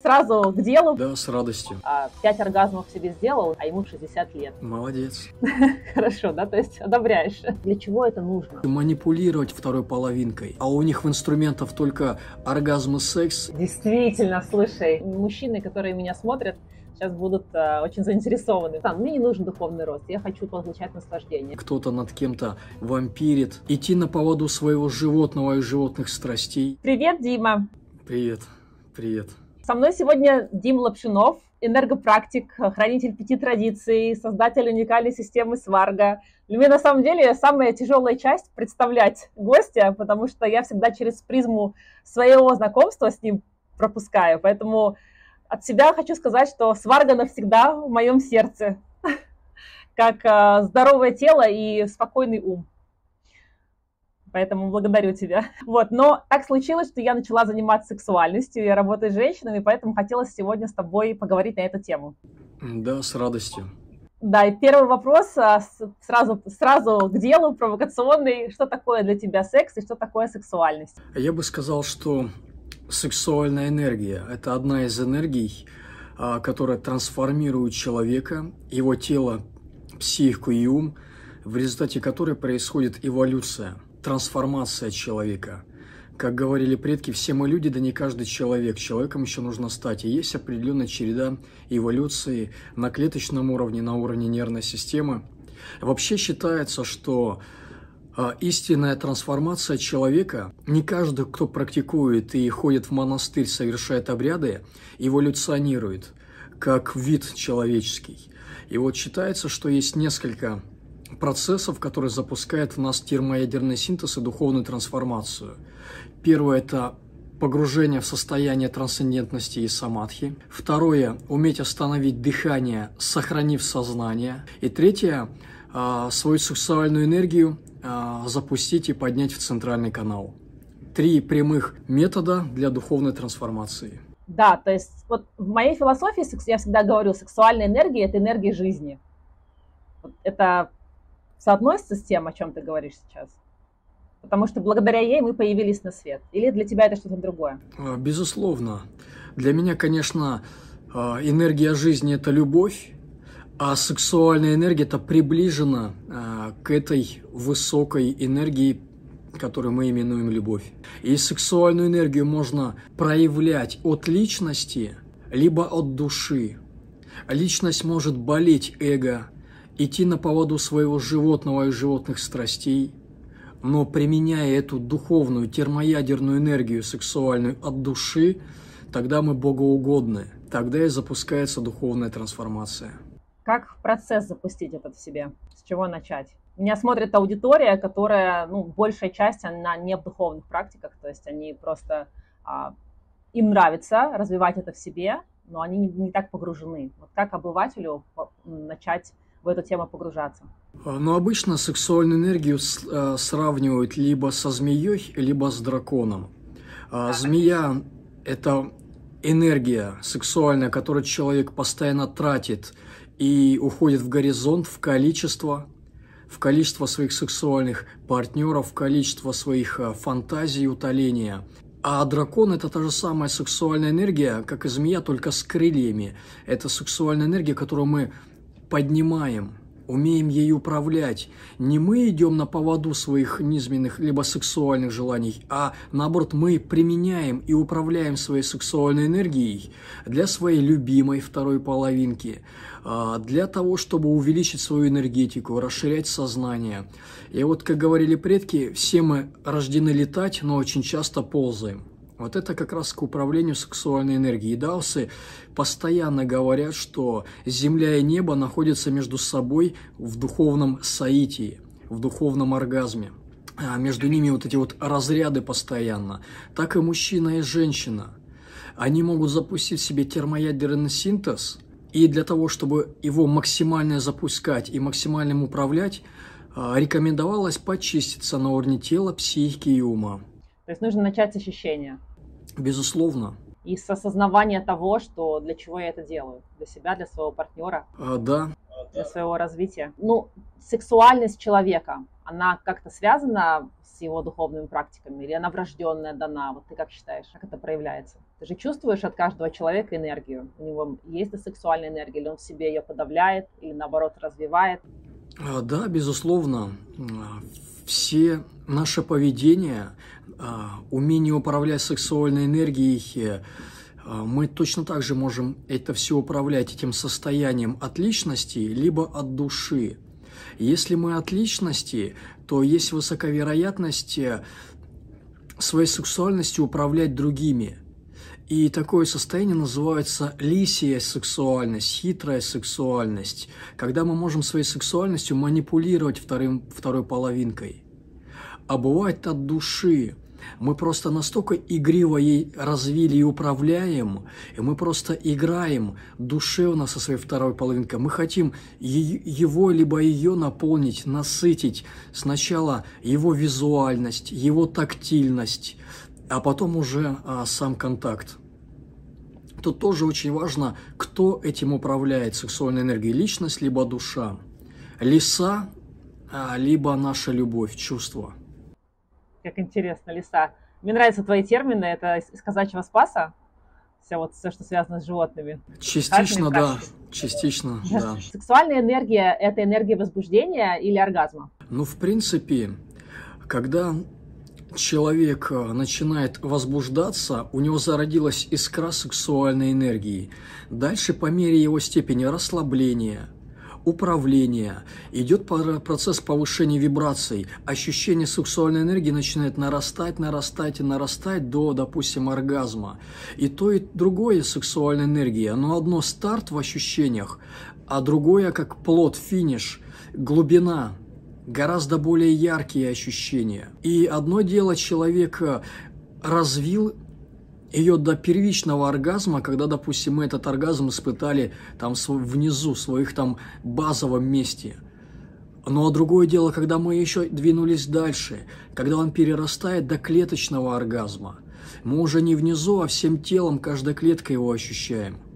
Сразу к делу. Да, с радостью. А, Пять оргазмов себе сделал, а ему 60 лет. Молодец. Хорошо, да? То есть одобряешь. Для чего это нужно? Манипулировать второй половинкой. А у них в инструментах только оргазм и секс. Действительно, слушай, мужчины, которые меня смотрят, сейчас будут э, очень заинтересованы. Там, мне не нужен духовный рост, я хочу получать наслаждение. Кто-то над кем-то вампирит. Идти на поводу своего животного и животных страстей. Привет, Дима. Привет. Привет. Со мной сегодня Дим Лапшинов, энергопрактик, хранитель пяти традиций, создатель уникальной системы Сварга. Для меня на самом деле самая тяжелая часть представлять гостя, потому что я всегда через призму своего знакомства с ним пропускаю. Поэтому от себя хочу сказать, что Сварга навсегда в моем сердце, как э, здоровое тело и спокойный ум. Поэтому благодарю тебя. Вот, но так случилось, что я начала заниматься сексуальностью, я работаю с женщинами, поэтому хотелось сегодня с тобой поговорить на эту тему. Да, с радостью. Да, и первый вопрос а, сразу, сразу к делу, провокационный. Что такое для тебя секс и что такое сексуальность? Я бы сказал, что сексуальная энергия – это одна из энергий, а, которая трансформирует человека, его тело, психику и ум, в результате которой происходит эволюция – трансформация человека. Как говорили предки, все мы люди, да не каждый человек. Человеком еще нужно стать. И есть определенная череда эволюции на клеточном уровне, на уровне нервной системы. Вообще считается, что а, истинная трансформация человека, не каждый, кто практикует и ходит в монастырь, совершает обряды, эволюционирует как вид человеческий. И вот считается, что есть несколько процессов, которые запускают в нас термоядерный синтез и духовную трансформацию. Первое – это погружение в состояние трансцендентности и самадхи. Второе – уметь остановить дыхание, сохранив сознание. И третье – свою сексуальную энергию запустить и поднять в центральный канал. Три прямых метода для духовной трансформации. Да, то есть вот в моей философии я всегда говорю, сексуальная энергия – это энергия жизни. Это соотносится с тем, о чем ты говоришь сейчас? Потому что благодаря ей мы появились на свет. Или для тебя это что-то другое? А, безусловно. Для меня, конечно, а, энергия жизни – это любовь, а сексуальная энергия – это приближена а, к этой высокой энергии, которую мы именуем любовь. И сексуальную энергию можно проявлять от личности, либо от души. Личность может болеть эго, идти на поводу своего животного и животных страстей, но применяя эту духовную термоядерную энергию сексуальную от души, тогда мы богоугодны, тогда и запускается духовная трансформация. Как процесс запустить этот в себе? С чего начать? Меня смотрит аудитория, которая, ну, большая часть, она не в духовных практиках, то есть они просто, а, им нравится развивать это в себе, но они не, не так погружены. Вот как обывателю начать в эту тему погружаться? А, ну, обычно сексуальную энергию э, сравнивают либо со змеей, либо с драконом. А змея – это энергия сексуальная, которую человек постоянно тратит и уходит в горизонт, в количество, в количество своих сексуальных партнеров, в количество своих э, фантазий и утоления. А дракон – это та же самая сексуальная энергия, как и змея, только с крыльями. Это сексуальная энергия, которую мы поднимаем, умеем ей управлять. Не мы идем на поводу своих низменных либо сексуальных желаний, а наоборот мы применяем и управляем своей сексуальной энергией для своей любимой второй половинки, а, для того, чтобы увеличить свою энергетику, расширять сознание. И вот, как говорили предки, все мы рождены летать, но очень часто ползаем. Вот это как раз к управлению сексуальной энергией. Даусы постоянно говорят, что Земля и небо находятся между собой в духовном соитии, в духовном оргазме. А между ними вот эти вот разряды постоянно. Так и мужчина и женщина. Они могут запустить в себе термоядерный синтез, и для того, чтобы его максимально запускать и максимально управлять, а, рекомендовалось почиститься на уровне тела, психики и ума. То есть нужно начать с ощущения. Безусловно. И с осознавания того, что для чего я это делаю. Для себя, для своего партнера. А, да. Для своего развития. Ну, сексуальность человека, она как-то связана с его духовными практиками, или она врожденная дана? Вот ты как считаешь, как это проявляется? Ты же чувствуешь от каждого человека энергию. У него есть сексуальная энергия, или он в себе ее подавляет, или наоборот развивает? А, да, безусловно. Все наше поведение, а, умение управлять сексуальной энергией, а, мы точно так же можем это все управлять этим состоянием от личности, либо от души. Если мы от личности, то есть высока вероятность э, своей сексуальностью управлять другими. И такое состояние называется лисия сексуальность, хитрая сексуальность, когда мы можем своей сексуальностью манипулировать вторым, второй половинкой. А бывает от души – мы просто настолько игриво ей развили и управляем, и мы просто играем душевно со своей второй половинкой. Мы хотим его либо ее наполнить, насытить сначала его визуальность, его тактильность, а потом уже а, сам контакт. Тут тоже очень важно, кто этим управляет, сексуальной энергией, личность либо душа, лиса, а, либо наша любовь, чувство как интересно, лиса. Мне нравятся твои термины, это из казачьего спаса, все вот все, что связано с животными. Частично, да, частично, да. Сексуальная энергия – это энергия возбуждения или оргазма? Ну, в принципе, когда человек э, начинает возбуждаться, у него зародилась искра сексуальной энергии. Дальше, по мере его степени расслабления – управления, идет процесс повышения вибраций, ощущение сексуальной энергии начинает нарастать, нарастать и нарастать до, допустим, оргазма. И то, и другое сексуальная энергия, но одно старт в ощущениях, а другое как плод, финиш, глубина, гораздо более яркие ощущения. И одно дело человек развил ее до первичного оргазма, когда, допустим, мы этот оргазм испытали там внизу, в своих там базовом месте. Ну а другое дело, когда мы еще двинулись дальше, когда он перерастает до клеточного оргазма. Мы уже не внизу, а всем телом, каждой клеткой его ощущаем –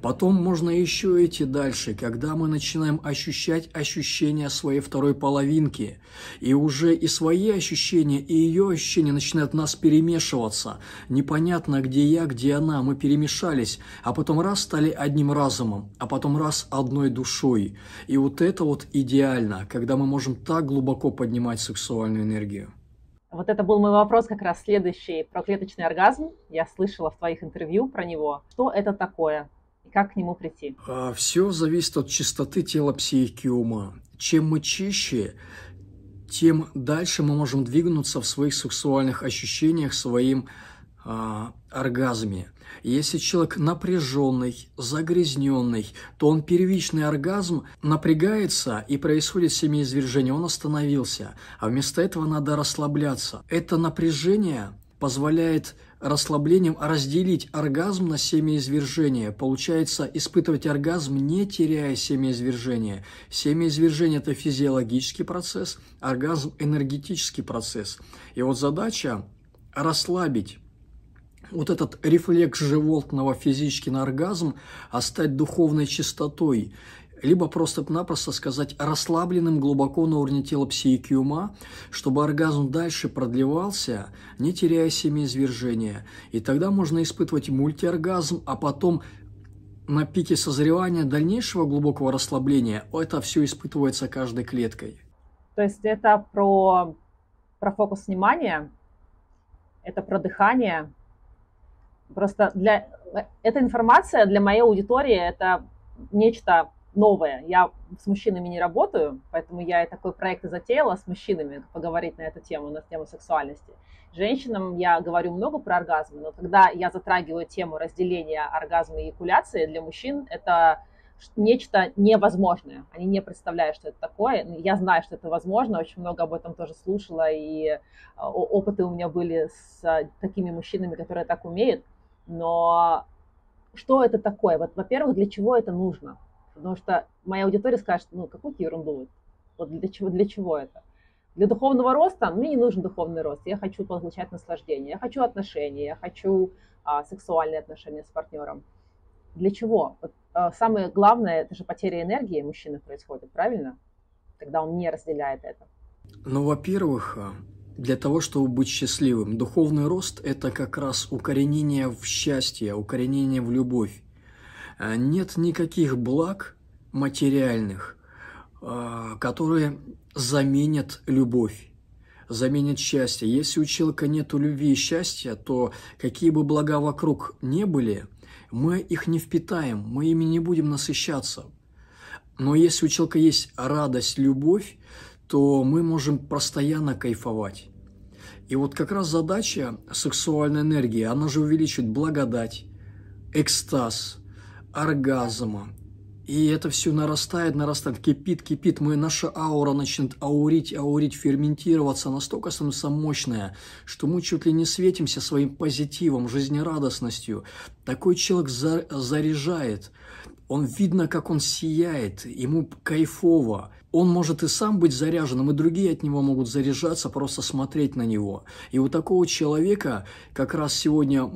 Потом можно еще идти дальше, когда мы начинаем ощущать ощущения своей второй половинки. И уже и свои ощущения, и ее ощущения начинают нас перемешиваться. Непонятно, где я, где она, мы перемешались, а потом раз стали одним разумом, а потом раз одной душой. И вот это вот идеально, когда мы можем так глубоко поднимать сексуальную энергию. Вот это был мой вопрос как раз следующий про клеточный оргазм. Я слышала в твоих интервью про него. Что это такое? Как к нему прийти? А, Все зависит от чистоты тела, психики, ума. Чем мы чище, тем дальше мы можем двигаться в своих сексуальных ощущениях, своим а, оргазме. Если человек напряженный, загрязненный, то он первичный оргазм напрягается и происходит семяизвержение, он остановился, а вместо этого надо расслабляться. Это напряжение позволяет расслаблением разделить оргазм на семяизвержение. Получается испытывать оргазм, не теряя семяизвержение. Семяизвержение – это физиологический процесс, оргазм – энергетический процесс. И вот задача – расслабить вот этот рефлекс животного физически на оргазм, а стать духовной чистотой либо просто-напросто сказать расслабленным глубоко на уровне тела психики ума, чтобы оргазм дальше продлевался, не теряя семяизвержения. И тогда можно испытывать мультиоргазм, а потом на пике созревания дальнейшего глубокого расслабления это все испытывается каждой клеткой. То есть это про, про фокус внимания, это про дыхание. Просто для эта информация для моей аудитории это нечто новое. Я с мужчинами не работаю, поэтому я и такой проект и затеяла с мужчинами поговорить на эту тему, на тему сексуальности. Женщинам я говорю много про оргазмы, но когда я затрагиваю тему разделения оргазма и экуляции, для мужчин это нечто невозможное. Они не представляют, что это такое. Я знаю, что это возможно, очень много об этом тоже слушала, и а, опыты у меня были с а, такими мужчинами, которые так умеют. Но что это такое? Вот, во-первых, для чего это нужно? Потому что моя аудитория скажет, ну, какую ерунду, вот для чего, для чего это? Для духовного роста мне не нужен духовный рост, я хочу получать наслаждение, я хочу отношения, я хочу а, сексуальные отношения с партнером. Для чего? Вот, а, самое главное, это же потеря энергии мужчины происходит, правильно? Когда он не разделяет это. Ну, во-первых, а, для того, чтобы быть счастливым. Духовный рост – это как раз укоренение в счастье, укоренение в любовь. А нет никаких благ материальных, а, которые заменят любовь, заменят счастье. Если у человека нет любви и счастья, то какие бы блага вокруг не были, мы их не впитаем, мы ими не будем насыщаться. Но если у человека есть радость, любовь, то мы можем постоянно кайфовать. И вот как раз задача сексуальной энергии, она же увеличивает благодать, экстаз, оргазма. И это все нарастает, нарастает, кипит, кипит. Мы, наша аура начнет аурить, аурить, ферментироваться, настолько становится мощная, что мы чуть ли не светимся своим позитивом, жизнерадостностью. Такой человек за, заряжает. Он видно, как он сияет, ему кайфово он может и сам быть заряженным, и другие от него могут заряжаться, просто смотреть на него. И у такого человека как раз сегодня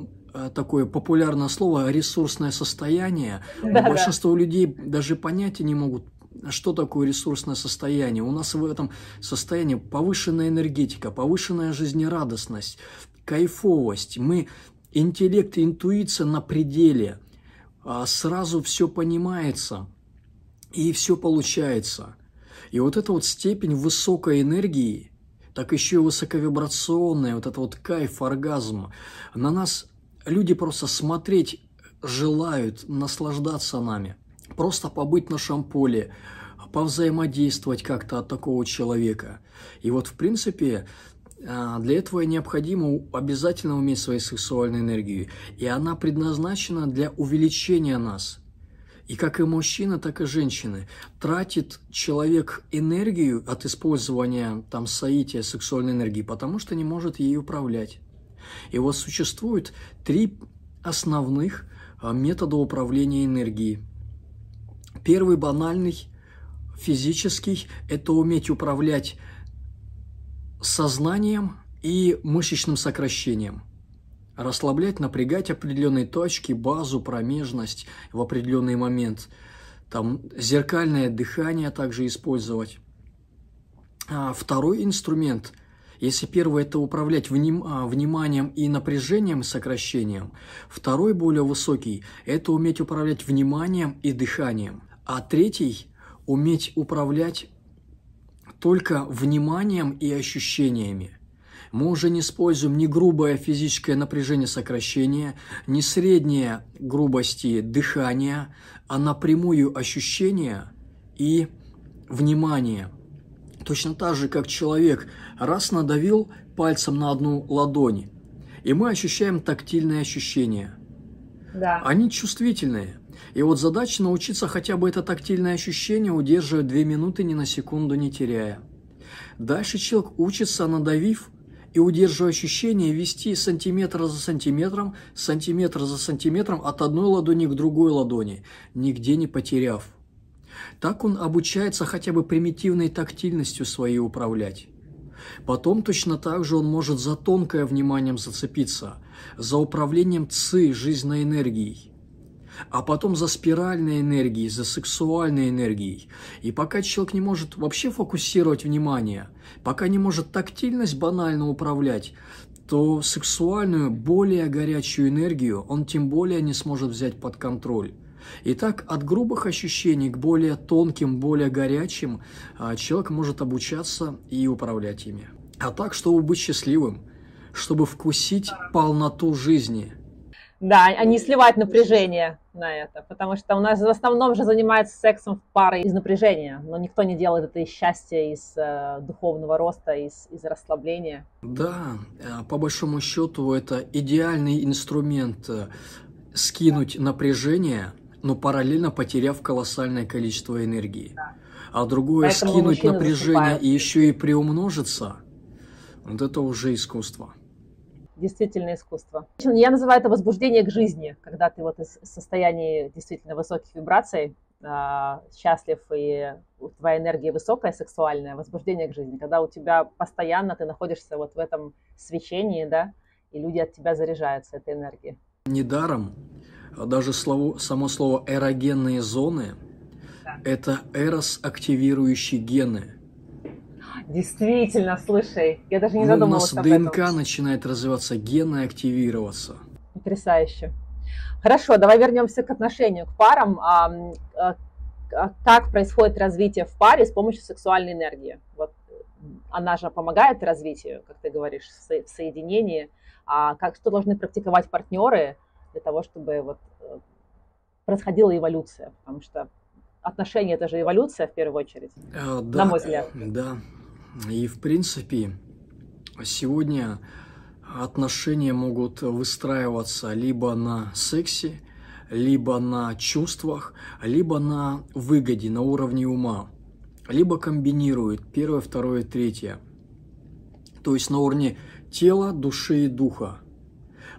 такое популярное слово ресурсное состояние. Да, Большинство да. людей даже понятия не могут, что такое ресурсное состояние. У нас в этом состоянии повышенная энергетика, повышенная жизнерадостность, кайфовость. Мы интеллект и интуиция на пределе. А сразу все понимается и все получается. И вот эта вот степень высокой энергии, так еще и высоковибрационная, вот это вот кайф, оргазм, на нас люди просто смотреть желают, наслаждаться нами, просто побыть на шамполе, повзаимодействовать как-то от такого человека. И вот, в принципе, а, для этого необходимо обязательно уметь свою сексуальную энергию. И она предназначена для увеличения нас – и как и мужчина, так и женщины. Тратит человек энергию от использования там соития сексуальной энергии, потому что не может ей управлять. И вот существует три основных а, метода управления энергией. Первый банальный, физический, это уметь управлять сознанием и мышечным сокращением расслаблять, напрягать определенные точки, базу, промежность в определенный момент. Там зеркальное дыхание также использовать. А второй инструмент, если первый это управлять вним, а, вниманием и напряжением, сокращением, второй более высокий – это уметь управлять вниманием и дыханием. А третий – уметь управлять только вниманием и ощущениями. Мы уже не используем ни грубое физическое напряжение сокращения, ни среднее грубости дыхания, а напрямую ощущение и внимание. Точно так же, как человек раз надавил пальцем на одну ладонь, и мы ощущаем тактильные ощущения. Да. Они чувствительные. И вот задача научиться хотя бы это тактильное ощущение удерживать две минуты ни на секунду не теряя. Дальше человек учится, надавив, и удерживая ощущение вести сантиметр за сантиметром, сантиметр за сантиметром от одной ладони к другой ладони, нигде не потеряв. Так он обучается хотя бы примитивной тактильностью своей управлять. Потом точно так же он может за тонкое вниманием зацепиться, за управлением ЦИ, жизненной энергией а потом за спиральной энергией, за сексуальной энергией. И пока человек не может вообще фокусировать внимание, пока не может тактильность банально управлять, то сексуальную, более горячую энергию он тем более не сможет взять под контроль. Итак, от грубых ощущений к более тонким, более горячим а, человек может обучаться и управлять ими. А так, чтобы быть счастливым, чтобы вкусить полноту жизни – да, а не сливать напряжение на это, потому что у нас в основном же занимается сексом в паре из напряжения, но никто не делает это из счастья, из э, духовного роста, из, из расслабления. Да, э, по большому счету это идеальный инструмент э, скинуть напряжение, но параллельно потеряв колоссальное количество энергии. Да. А другое Поэтому скинуть напряжение засыпают. и еще и приумножиться, вот это уже искусство действительно искусство. Я называю это возбуждение к жизни, когда ты вот из состояния действительно высоких вибраций а, счастлив и твоя энергия высокая, сексуальная, возбуждение к жизни, когда у тебя постоянно ты находишься вот в этом свечении, да, и люди от тебя заряжаются этой энергией. Недаром даже слово, само слово эрогенные зоны да. – это эрос активирующие гены. Действительно, слушай, я даже не Ну, у задумывалась нас об этом. ДНК начинает развиваться, гены активироваться. Потрясающе. Хорошо, давай вернемся к отношению к парам. А, а, а как происходит развитие в паре с помощью сексуальной энергии? Вот она же помогает развитию, как ты говоришь, в соединении. А как что должны практиковать партнеры для того, чтобы вот э, происходила эволюция? Потому что отношения это же эволюция в первую очередь, А, на да, мой взгляд. да. И в принципе сегодня отношения могут выстраиваться либо на сексе, либо на чувствах, либо на выгоде, на уровне ума, либо комбинируют первое, второе, третье. То есть на уровне тела, души и духа.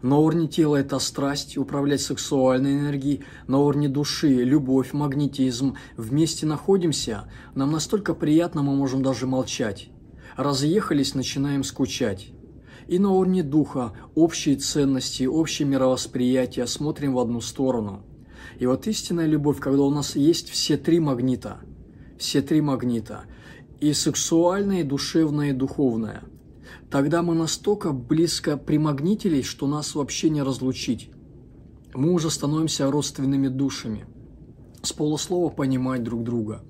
На уровне тела это страсть, управлять сексуальной энергией. На уровне души любовь, магнетизм. Вместе находимся, нам настолько приятно, мы можем даже молчать. Разъехались, начинаем скучать. И на уровне духа общие ценности, общее мировосприятие, смотрим в одну сторону. И вот истинная любовь, когда у нас есть все три магнита, все три магнита, и сексуальное, и душевное, и духовное – тогда мы настолько близко примагнитились, что нас вообще не разлучить. Мы уже становимся родственными душами, с полуслова понимать друг друга.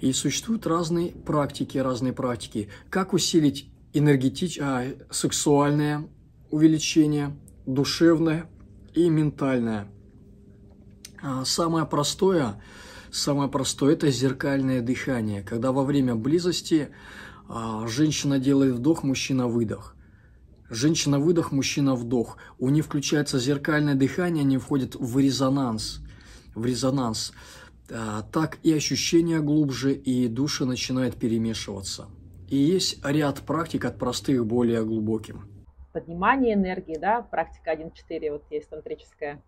И существуют разные практики, разные практики. Как усилить энергетич... а, сексуальное увеличение, душевное и ментальное. А, Самое простое, самое простое – это зеркальное дыхание, когда во время близости женщина делает вдох, мужчина выдох. Женщина выдох, мужчина вдох. У них включается зеркальное дыхание, они входят в резонанс. В резонанс. А, Так и ощущения глубже, и души начинают перемешиваться. И есть ряд практик от простых более глубоким. Поднимание энергии, да, практика 1.4, вот есть тантрическое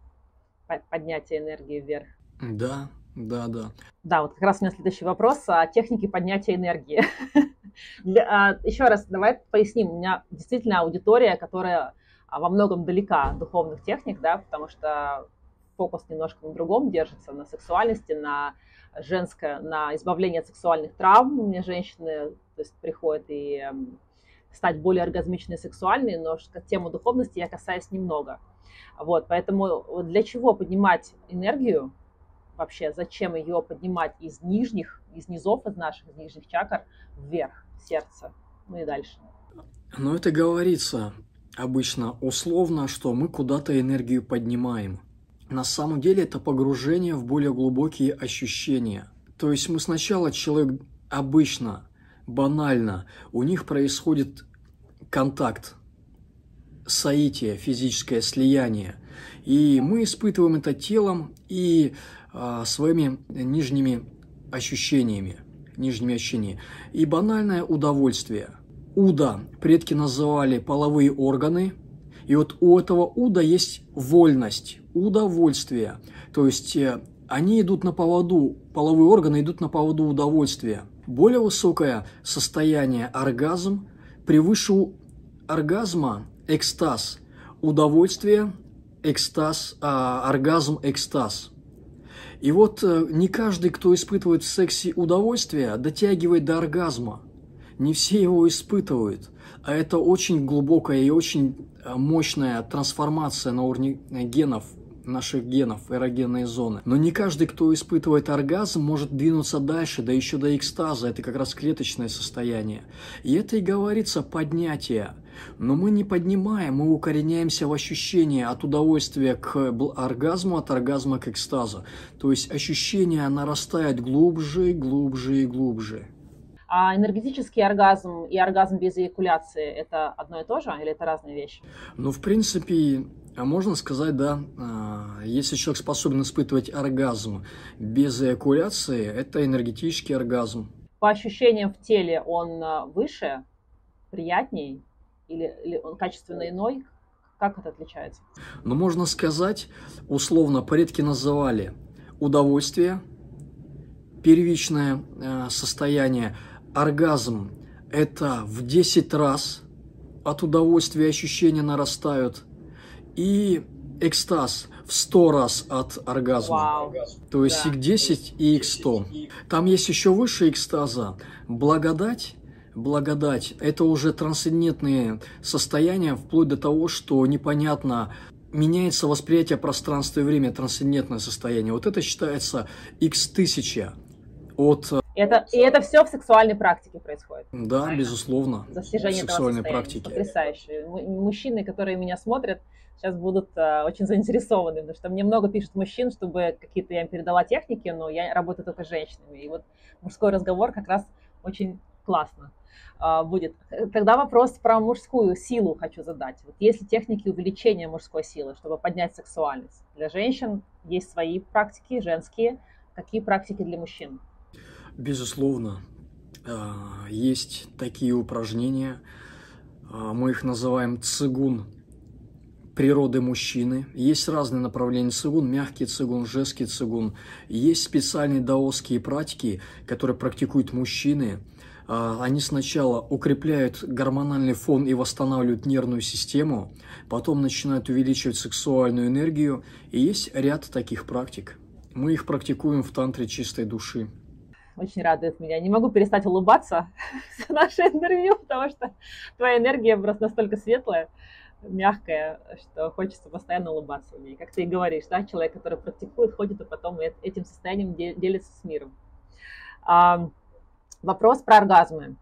по- поднятие энергии вверх. Да, да, да. Да, вот как раз у меня следующий вопрос о технике поднятия энергии. Для- а, Еще раз, давай поясним. У меня действительно аудитория, которая а, во многом далека от духовных техник, да, потому что фокус немножко на другом держится, на сексуальности, на женское, на избавление от сексуальных травм. У меня женщины то есть, приходят и эм, стать более оргазмичной и сексуальной, но тему духовности я касаюсь немного. Вот, поэтому для чего поднимать энергию вообще, зачем ее поднимать из нижних, из низов, из наших, из нижних чакр вверх, в сердце, ну и дальше. Но это говорится обычно условно, что мы куда-то энергию поднимаем. На самом деле это погружение в более глубокие ощущения. То есть мы сначала человек обычно, банально, у них происходит контакт, соитие, физическое слияние. И мы испытываем это телом и своими нижними ощущениями, нижними ощущениями. И банальное удовольствие. Уда предки называли половые органы, и вот у этого уда есть вольность, удовольствие. То есть э, они идут на поводу, половые органы идут на поводу удовольствия. Более высокое состояние оргазм, превыше оргазма экстаз, удовольствие, экстаз, а, оргазм, экстаз. И вот э, не каждый, кто испытывает в сексе удовольствие, дотягивает до оргазма. Не все его испытывают. А это очень глубокая и очень э, мощная трансформация на уровне генов, наших генов, эрогенные зоны. Но не каждый, кто испытывает оргазм, может двинуться дальше, да еще до экстаза. Это как раз клеточное состояние. И это и говорится поднятие. Но мы не поднимаем, мы укореняемся в ощущении от удовольствия к оргазму, от оргазма к экстазу. То есть ощущение нарастает глубже, глубже и глубже. А энергетический оргазм и оргазм без эякуляции – это одно и то же или это разные вещи? Ну, в принципе, а можно сказать, да, а, если человек способен испытывать оргазм без эякуляции, это энергетический оргазм. По ощущениям в теле он а, выше, приятней или, или он качественно иной? Как это отличается? Но можно сказать, условно, предки называли удовольствие, первичное э, состояние, оргазм – это в 10 раз от удовольствия ощущения нарастают, и экстаз в 100 раз от оргазма. Вау. То есть Да. x10 и x100. Там есть еще выше экстаза. Благодать, благодать. Это уже трансцендентные состояния, вплоть до того, что непонятно, меняется восприятие пространства и времени, трансцендентное состояние. Вот это считается x тысяча от... Э, это, и это все в сексуальной практике происходит. Да, правильно? безусловно. Достижение сексуальной этого практике. Потрясающе. Мужчины, которые меня смотрят, сейчас будут uh, очень заинтересованы, потому что мне много пишут мужчин, чтобы какие-то я им передала техники, но я работаю только с женщинами. И вот мужской разговор как раз очень классно будет. Тогда вопрос про мужскую силу хочу задать. Вот есть ли техники увеличения мужской силы, чтобы поднять сексуальность? Для женщин есть свои практики, женские. Какие практики для мужчин? Безусловно, а, есть такие упражнения, мы их называем цигун природы мужчины. Есть разные направления цигун, мягкий цигун, жесткий цигун. Есть специальные даосские практики, которые практикуют мужчины. А, они сначала укрепляют гормональный фон и восстанавливают нервную систему, потом начинают увеличивать сексуальную энергию. И есть ряд таких практик. Мы их практикуем в тантре чистой души. Очень радует меня. Не могу перестать улыбаться за наше интервью, потому что твоя энергия просто настолько светлая мягкая, что хочется постоянно улыбаться в ней. Как ты и говоришь, да, человек, который практикует, ходит и потом этим состоянием делится с миром. Вопрос про оргазмы.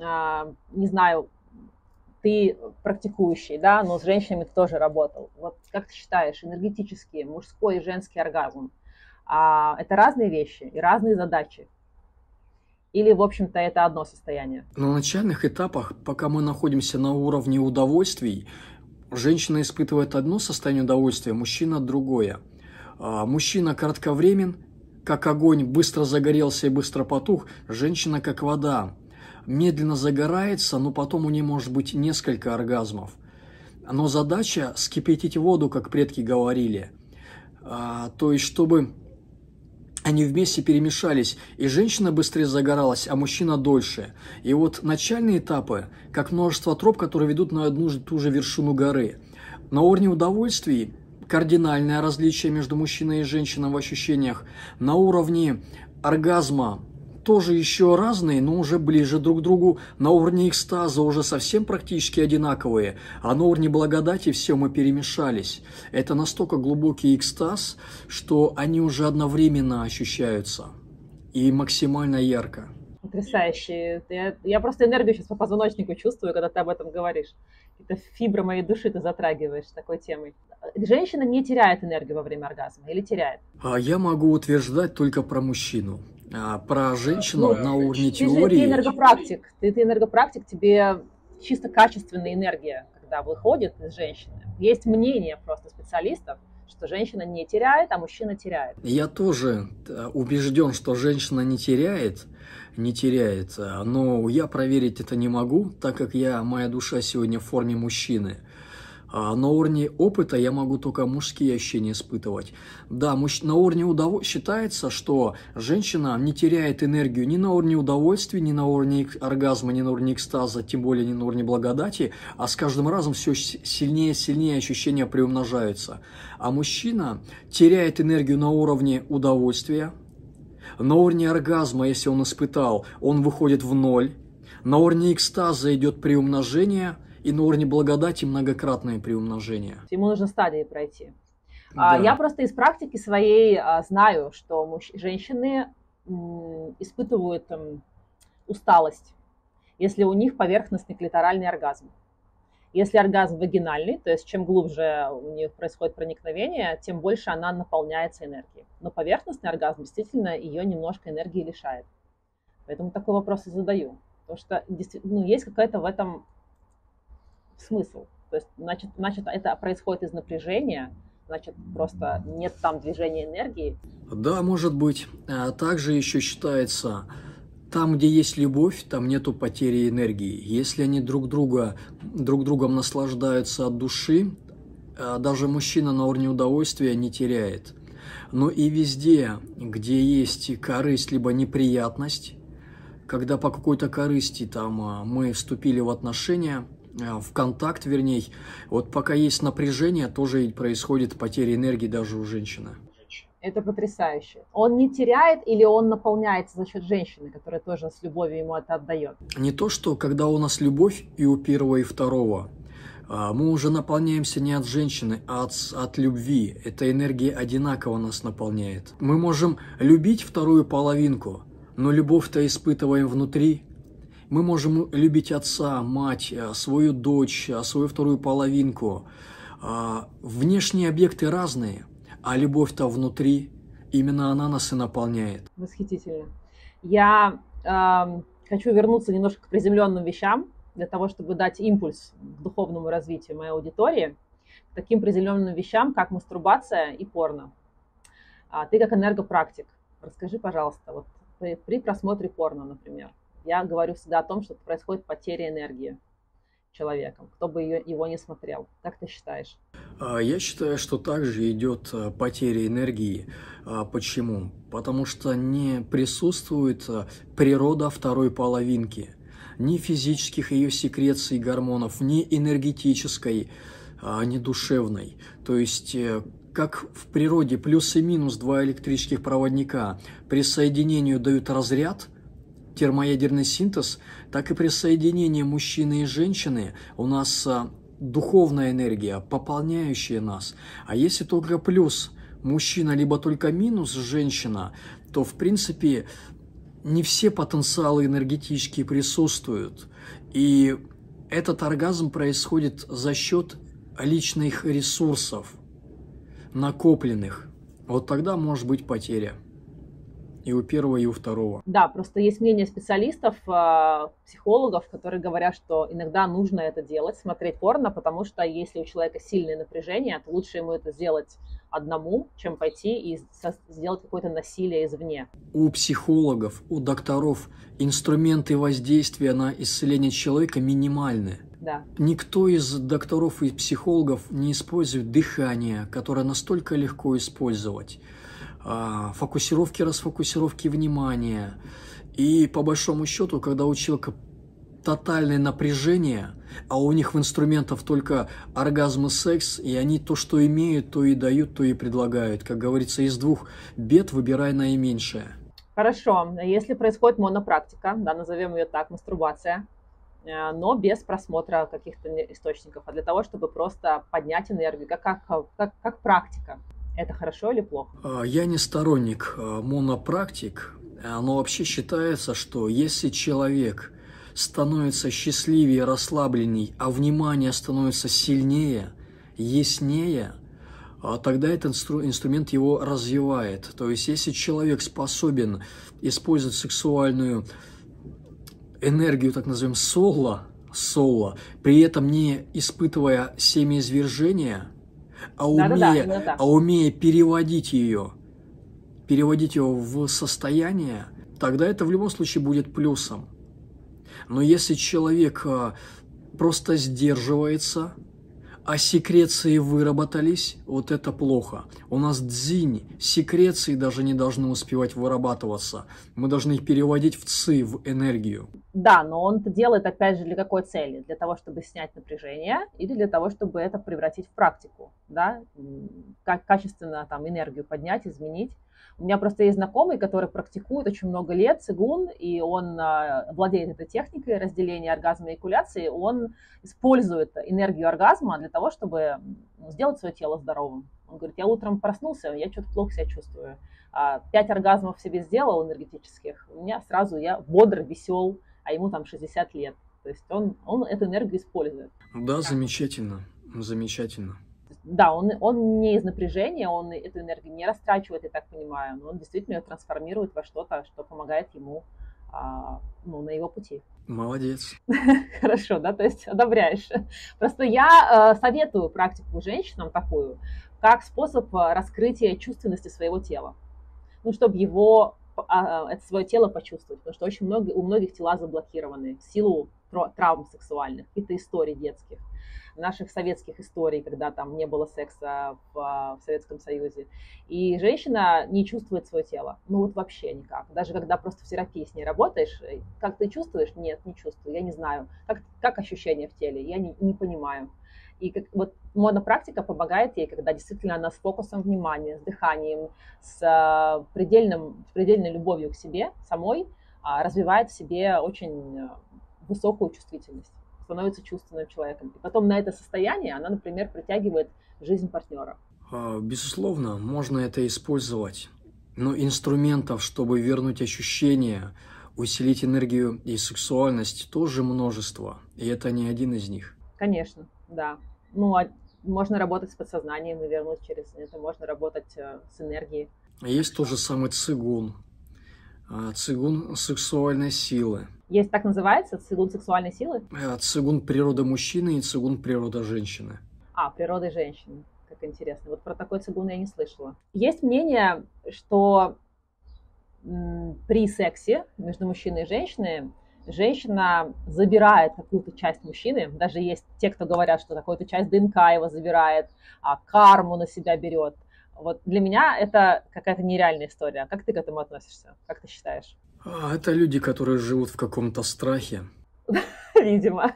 А, не знаю, ты практикующий, да, но с женщинами ты тоже работал. Вот как ты считаешь, энергетический, мужской и женский оргазм, а, это разные вещи и разные задачи? Или, в общем-то, это одно состояние? На начальных этапах, пока мы находимся на уровне удовольствий, Женщина испытывает одно состояние удовольствия, мужчина – другое. А, мужчина кратковремен, как огонь, быстро загорелся и быстро потух. Женщина как вода, медленно загорается, но потом у нее может быть несколько оргазмов. Но задача – скипятить воду, как предки говорили. А, то есть, чтобы они вместе перемешались, и женщина быстрее загоралась, а мужчина дольше. И вот начальные этапы, как множество троп, которые ведут на одну и ту же вершину горы. На уровне удовольствий кардинальное различие между мужчиной и женщиной в ощущениях. На уровне оргазма тоже еще разные, но уже ближе друг к другу. На уровне экстаза уже совсем практически одинаковые, а на уровне благодати все мы перемешались. Это настолько глубокий экстаз, что они уже одновременно ощущаются и максимально ярко. Потрясающе. Я, я просто энергию сейчас по позвоночнику чувствую, когда ты об этом говоришь. Это фибры моей души ты затрагиваешь такой темой. Женщина не теряет энергию во время оргазма или теряет? А я могу утверждать только про мужчину. А, про женщину ну, на уровне ты теории. Же, ты энергопрактик, ты, ты энергопрактик, тебе чисто качественная энергия, когда выходит из женщины. Есть мнение просто специалистов, что женщина не теряет, а мужчина теряет. Я тоже э, убежден, что женщина не теряет, не теряет, но я проверить это не могу, так как я, моя душа сегодня в форме мужчины. А на уровне опыта я могу только мужские ощущения испытывать. Да, муж... на уровне удовольствия считается, что женщина не теряет энергию ни на уровне удовольствия, ни на уровне оргазма, ни на уровне экстаза, тем более ни на уровне благодати, а с каждым разом все сильнее и сильнее ощущения приумножаются. А мужчина теряет энергию на уровне удовольствия, на уровне оргазма, если он испытал, он выходит в ноль, на уровне экстаза идет приумножение – и на уровне благодати многократное приумножение. Ему нужно стадии пройти. А, да. Я просто из практики своей а, знаю, что муж... женщины испытывают усталость, если у них поверхностный клиторальный оргазм. Если оргазм вагинальный, то есть чем глубже у них происходит проникновение, тем больше она наполняется энергией. Но поверхностный оргазм действительно ее немножко энергии лишает. Поэтому такой вопрос и задаю. Потому что ну, есть какая-то в этом смысл. То есть, значит, значит, это происходит из напряжения, значит, просто нет там движения энергии. Да, может быть. А также еще считается, там, где есть любовь, там нету потери энергии. Если они друг друга, друг другом наслаждаются от души, а даже мужчина на уровне удовольствия не теряет. Но и везде, где есть корысть либо неприятность, когда по какой-то корысти там а, мы вступили в отношения – Э, в контакт, вернее, вот пока есть напряжение, тоже происходит потеря энергии даже у женщины. Это потрясающе. Он не теряет или он наполняется за счет женщины, которая тоже с любовью ему это отдает? Не то, что когда у нас любовь и у первого, и второго, а, мы уже наполняемся не от женщины, а от, от любви. Эта энергия одинаково нас наполняет. Мы можем любить вторую половинку, но любовь-то испытываем внутри. Мы можем любить отца, мать, а, свою дочь, а, свою вторую половинку. Внешние объекты разные – а любовь-то внутри, именно она нас и наполняет. Восхитительно. Я э, хочу вернуться немножко к приземленным вещам, для того, чтобы дать импульс к духовному развитию моей аудитории, к таким приземленным вещам, как мастурбация и порно. А, ты как энергопрактик, расскажи, пожалуйста, вот при, при просмотре порно, например, я говорю всегда о том, что происходит потеря энергии человеком, кто бы ее, его не смотрел. Как ты считаешь? А, я считаю, что также идет а, потеря энергии. А, почему? Потому что не присутствует природа второй половинки. Ни физических ее секреций гормонов, ни энергетической, ни душевной. То есть э, как в природе плюс и минус два электрических проводника при соединении дают разряд – термоядерный синтез, так и при соединении мужчины и женщины у нас а, духовная энергия, пополняющая нас. А если только плюс мужчина, либо только минус женщина, то в принципе не все потенциалы энергетические присутствуют. И этот оргазм происходит за счет личных ресурсов, накопленных. Вот тогда может быть потеря и у первого, и у второго. Да, просто есть мнение специалистов, а, психологов, которые говорят, что иногда нужно это делать, смотреть порно, потому что если у человека сильное напряжение, то лучше ему это сделать одному, чем пойти и сделать какое-то насилие извне. У психологов, у докторов инструменты воздействия на исцеление человека минимальны. Да. Никто из докторов и психологов не использует дыхание, которое настолько легко использовать. А, фокусировки, расфокусировки внимания. И по большому счету, когда у человека тотальное напряжение, а у них в инструментах только оргазм и секс, и они то, что имеют, то и дают, то и предлагают. Как говорится, из двух бед выбирай наименьшее. Хорошо, если происходит монопрактика, да, назовем ее так, мастурбация, э, но без просмотра каких-то источников, а для того, чтобы просто поднять энергию, как, как, как, как практика. Это хорошо или плохо? А, я не сторонник а, монопрактик, но вообще считается, что если человек становится счастливее, расслабленней, а внимание становится сильнее, яснее, а, тогда этот инструмент его развивает. То есть, если человек способен использовать сексуальную энергию, так назовем, соло, соло, при этом не испытывая семяизвержения, а умея, да, да, да, а умея переводить ее, переводить ее в состояние, тогда это в любом случае будет плюсом. Но если человек а, просто сдерживается, а секреции выработались, вот это плохо. У нас дзинь, секреции даже не должны успевать вырабатываться. Мы должны их переводить в ци, в энергию. Да, но он это делает опять же для какой цели? Для того, чтобы снять напряжение или для того, чтобы это превратить в практику, да, как качественно там энергию поднять, изменить. У меня просто есть знакомый, который практикует очень много лет цигун, и он а, владеет этой техникой разделения оргазма и экуляции. Он использует энергию оргазма для того, чтобы сделать свое тело здоровым. Он говорит, я утром проснулся, я что-то плохо себя чувствую. А, пять оргазмов себе сделал энергетических, у меня сразу я бодр, весел, а ему там 60 лет. То есть он, он эту энергию использует. Да, замечательно, замечательно да, он, он не из напряжения, он эту энергию не растрачивает, я так понимаю, но он действительно ее трансформирует во что-то, что помогает ему а, ну, на его пути. Молодец. Хорошо, да, то есть одобряешь. Просто я э, советую практику женщинам такую, как способ э, раскрытия чувственности своего тела. Ну, чтобы его, а, это свое тело почувствовать, потому что очень много, у многих тела заблокированы в силу травм сексуальных, каких-то историй детских наших советских историй, когда там не было секса в, в Советском Союзе. И женщина не чувствует свое тело. Ну вот вообще никак. Даже когда просто в терапии с ней работаешь, э, как ты чувствуешь? Нет, не чувствую, я не знаю. Как, как ощущения в теле? Я не, не понимаю. И как, вот монопрактика помогает ей, когда действительно она с фокусом внимания, с дыханием, с э, предельным, с предельной любовью к себе самой э, развивает в себе очень э, высокую чувствительность, становится чувственным человеком. И потом на это состояние она, например, притягивает жизнь партнера. А, безусловно, можно это использовать. Но инструментов, чтобы вернуть ощущения, усилить энергию и сексуальность, тоже множество. И это не один из них. Конечно, да. Ну, а можно работать с подсознанием и вернуть через это, можно работать э, с энергией. Есть тот же самый цигун. А, цигун сексуальной силы. Есть так называется, цигун сексуальной силы? А, цигун природа мужчины и цигун природа женщины. А, природа женщины. Как интересно. Вот про такой цигун я не слышала. Есть мнение, что при сексе между мужчиной и женщиной женщина забирает какую-то часть мужчины, даже есть те, кто говорят, что какую-то часть ДНК его забирает, а карму на себя берет. Вот для меня это какая-то нереальная история. Как ты к этому относишься? Как ты считаешь? А, это люди, которые живут в каком-то страхе. Видимо.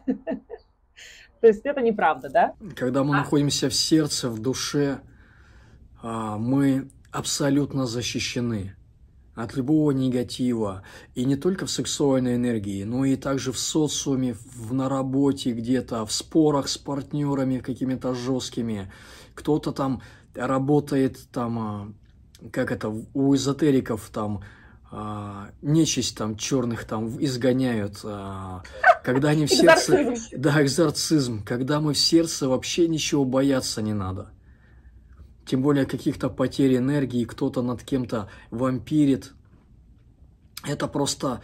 То есть это неправда, да? Когда мы а? находимся в сердце, в душе, а, мы абсолютно защищены от любого негатива. И не только в сексуальной энергии, но и также в социуме, в, на работе где-то, в спорах с партнерами какими-то жесткими. Кто-то там работает там, а, как это, у эзотериков там, а, нечисть там черных там изгоняют, а, когда они в сердце... Да, экзорцизм. Когда мы в сердце, вообще ничего бояться не надо тем более каких-то потерь энергии, кто-то над кем-то вампирит. Это просто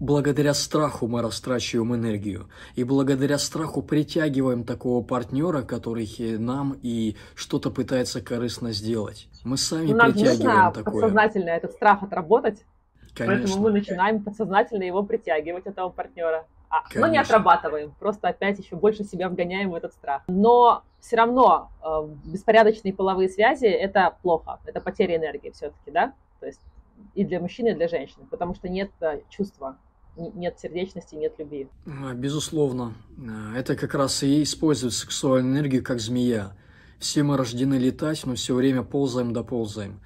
благодаря страху мы растрачиваем энергию. И благодаря страху притягиваем такого партнера, который нам и что-то пытается корыстно сделать. Мы сами Нам притягиваем нужно такое. подсознательно этот страх отработать. Конечно. Поэтому мы начинаем подсознательно его притягивать, этого партнера. А, но не отрабатываем, просто опять еще больше себя вгоняем в этот страх. Но все равно э, беспорядочные половые связи это плохо, это потеря энергии все-таки, да? То есть и для мужчины, и для женщины, потому что нет э, чувства, нет сердечности, нет любви. А, безусловно. А, это как раз и использует сексуальную энергию как змея. Все мы рождены летать, но все время ползаем да ползаем.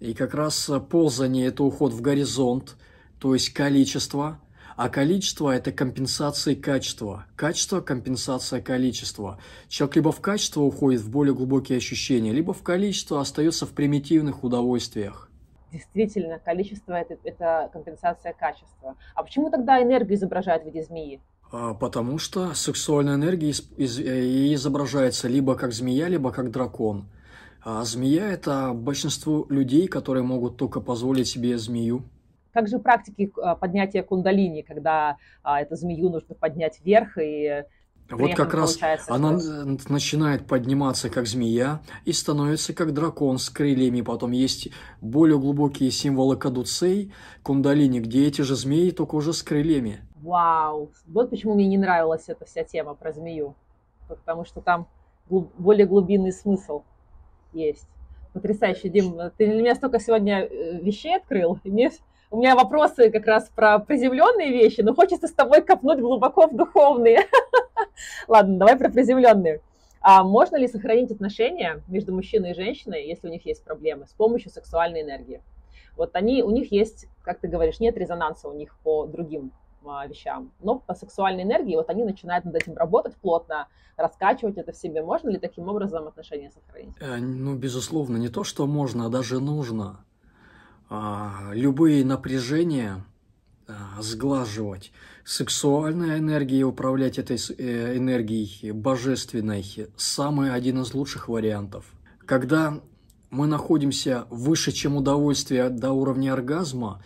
И как раз ползание – это уход в горизонт, то есть количество – а количество – это компенсация качества. Качество – компенсация количества. Человек либо в качество уходит в более глубокие ощущения, либо в количество остается в примитивных удовольствиях. Действительно, количество это, – это компенсация качества. А почему тогда энергию изображают в виде змеи? А, потому что сексуальная энергия из, из, э, изображается либо как змея, либо как дракон. А змея – это большинство людей, которые могут только позволить себе змею. Как же практики а, поднятия кундалини, когда а, эту змею нужно поднять вверх и вот как раз она начинает подниматься как змея и становится как дракон с крыльями. Потом есть более глубокие символы кадуцей, кундалини, где эти же змеи, только уже с крыльями. Вау! Вот почему мне не нравилась эта вся тема про змею. Потому что там более глубинный смысл есть. Потрясающе, Дим. Ты для меня столько сегодня э, вещей открыл. У меня вопросы как раз про приземленные вещи, но хочется с тобой копнуть глубоко в духовные. Ладно, давай про приземленные. А можно ли сохранить отношения между мужчиной и женщиной, если у них есть проблемы, с помощью сексуальной энергии? Вот они, у них есть, как ты говоришь, нет резонанса у них по другим вещам, но по сексуальной энергии вот они начинают над этим работать плотно, раскачивать это в себе. Можно ли таким образом отношения сохранить? Э, ну, безусловно, не то, что можно, а даже нужно. А, любые напряжения а, сглаживать, сексуальная энергия, управлять этой э, энергией божественной – самый один из лучших вариантов. Когда мы находимся выше, чем удовольствие до уровня оргазма,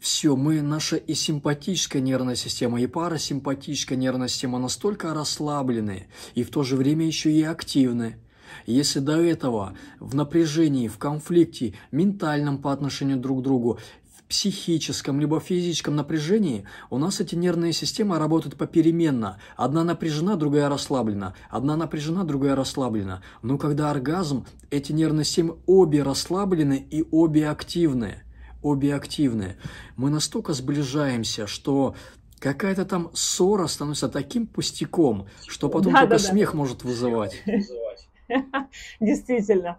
все, мы, наша и симпатическая нервная система, и парасимпатическая нервная система настолько расслаблены, и в то же время еще и активны – если до этого в напряжении, в конфликте, ментальном по отношению друг к другу, в психическом либо физическом напряжении у нас эти нервные системы работают попеременно. Одна напряжена, другая расслаблена. Одна напряжена, другая расслаблена. Но когда оргазм, эти нервные системы обе расслаблены и обе активны. Обе активны. Мы настолько сближаемся, что какая-то там ссора становится таким пустяком, что потом да, только да, смех да. может вызывать. Действительно.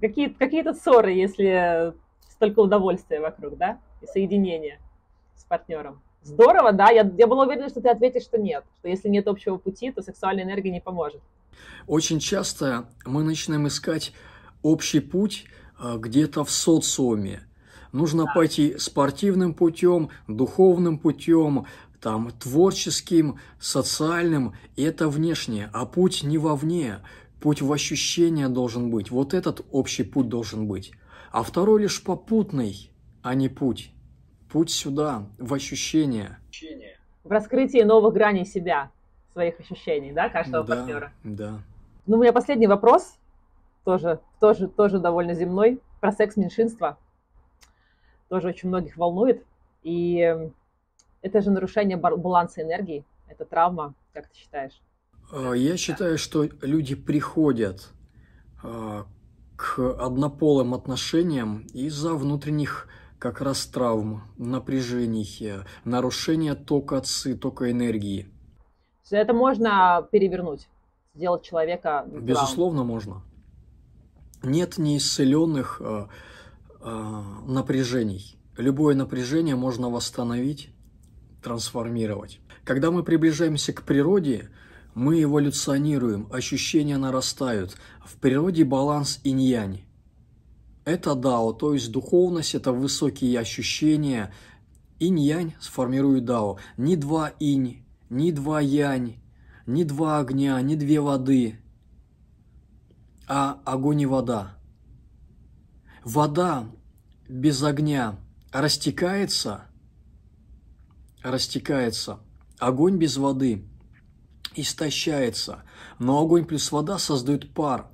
Какие, какие-то ссоры, если столько удовольствия вокруг, да, и соединения с партнером. Здорово, да, я, я была уверена, что ты ответишь, что нет, что если нет общего пути, то сексуальная энергия не поможет. Очень часто мы начинаем искать общий путь а, где-то в социуме. Нужно пойти спортивным путем, духовным путем, там, творческим, социальным, и это внешнее, а путь не вовне, путь в ощущение должен быть, вот этот общий путь должен быть, а второй лишь попутный, а не путь, путь сюда, в ощущение. В раскрытии новых граней себя, своих ощущений, да, каждого да, партнера. Да. Ну, у меня последний вопрос, тоже, тоже, тоже довольно земной, про секс-меньшинства. Тоже очень многих волнует. И это же нарушение баланса энергии, это травма, как ты считаешь? А, я считаю, что люди приходят а, к однополым отношениям из-за внутренних как раз травм, напряжений, нарушения тока ци, тока энергии. Это можно перевернуть, сделать человека... Безусловно, можно. Нет неисцеленных э, напряжений. Любое напряжение можно восстановить трансформировать. Когда мы приближаемся к природе, мы эволюционируем, ощущения нарастают. В природе баланс инь-янь. Это дао, то есть духовность, это высокие ощущения. Инь-янь сформирует дао. Ни два инь, ни два янь, ни два огня, ни две воды, а огонь и вода. Вода без огня растекается – растекается. Огонь без воды истощается, но огонь плюс вода создают пар.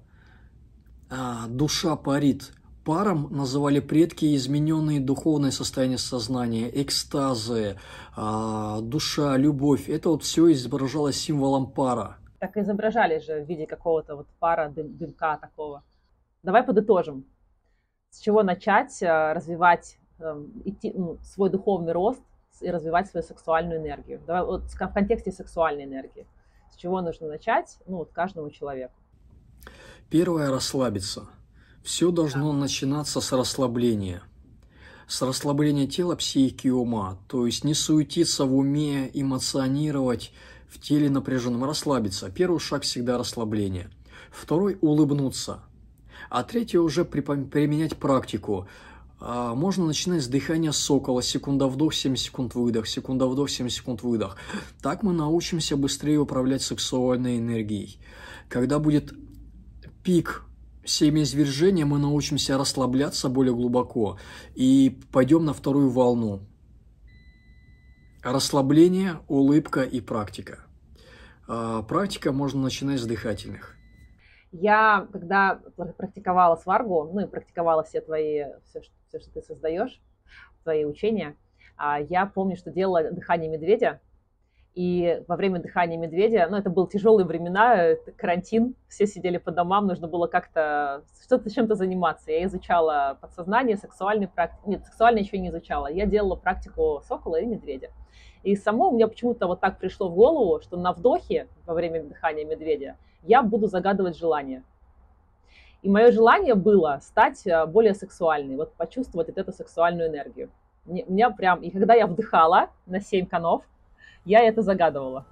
А, душа парит. Паром называли предки измененные духовное состояние сознания, экстазы, а, душа, любовь. Это вот все изображалось символом пара. Так изображали же в виде какого-то вот пара, дым, дымка такого. Давай подытожим. С чего начать а, развивать, эм, идти, ну, свой духовный рост, и развивать свою сексуальную энергию. Давай вот в контексте сексуальной энергии. С чего нужно начать? Ну, вот каждому человеку. Первое – расслабиться. Все должно да. начинаться с расслабления. С расслабления тела, психики и ума. То есть не суетиться в уме, эмоционировать в теле напряженном, расслабиться. Первый шаг всегда расслабление. Второй – улыбнуться. А третий уже применять практику а, можно начинать с дыхания сокола, секунда вдох, 7 секунд выдох, секунда вдох, 7 секунд выдох. Так мы научимся быстрее управлять сексуальной энергией. Когда будет пик семяизвержения, мы научимся расслабляться более глубоко и пойдем на вторую волну. Расслабление, улыбка и практика. А, практика можно начинать с дыхательных. Я, когда практиковала сваргу, ну и практиковала все твои, все, все, что ты создаешь, твои учения, а, я помню, что делала дыхание медведя, и во время дыхания медведя, ну, это были тяжелые времена, карантин, все сидели по домам, нужно было как-то что-то чем-то заниматься. Я изучала подсознание, сексуальный практик, нет, сексуально еще не изучала. Я делала практику сокола и медведя. И само у меня почему-то вот так пришло в голову, что на вдохе во время дыхания медведя я буду загадывать желание. И мое желание было стать э, более сексуальной, вот почувствовать вот эту сексуальную энергию. Мне, меня прям, и когда я вдыхала на 7 конов, я это загадывала.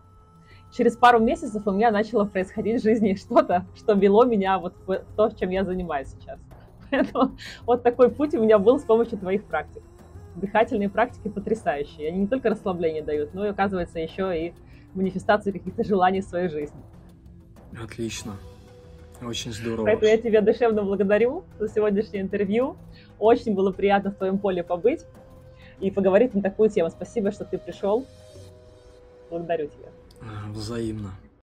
Через пару месяцев у меня начало происходить в жизни что-то, что вело меня вот в то, чем я занимаюсь сейчас. Поэтому вот такой путь у меня был с помощью твоих практик. Дыхательные практики потрясающие. Они не только расслабление дают, но и, оказывается, еще и манифестацию каких-то желаний в своей жизни. Отлично. Очень здорово. Поэтому я тебя душевно благодарю за сегодняшнее интервью. Очень было приятно в твоем поле побыть и поговорить на такую тему. Спасибо, что ты пришел. Благодарю тебя. Взаимно.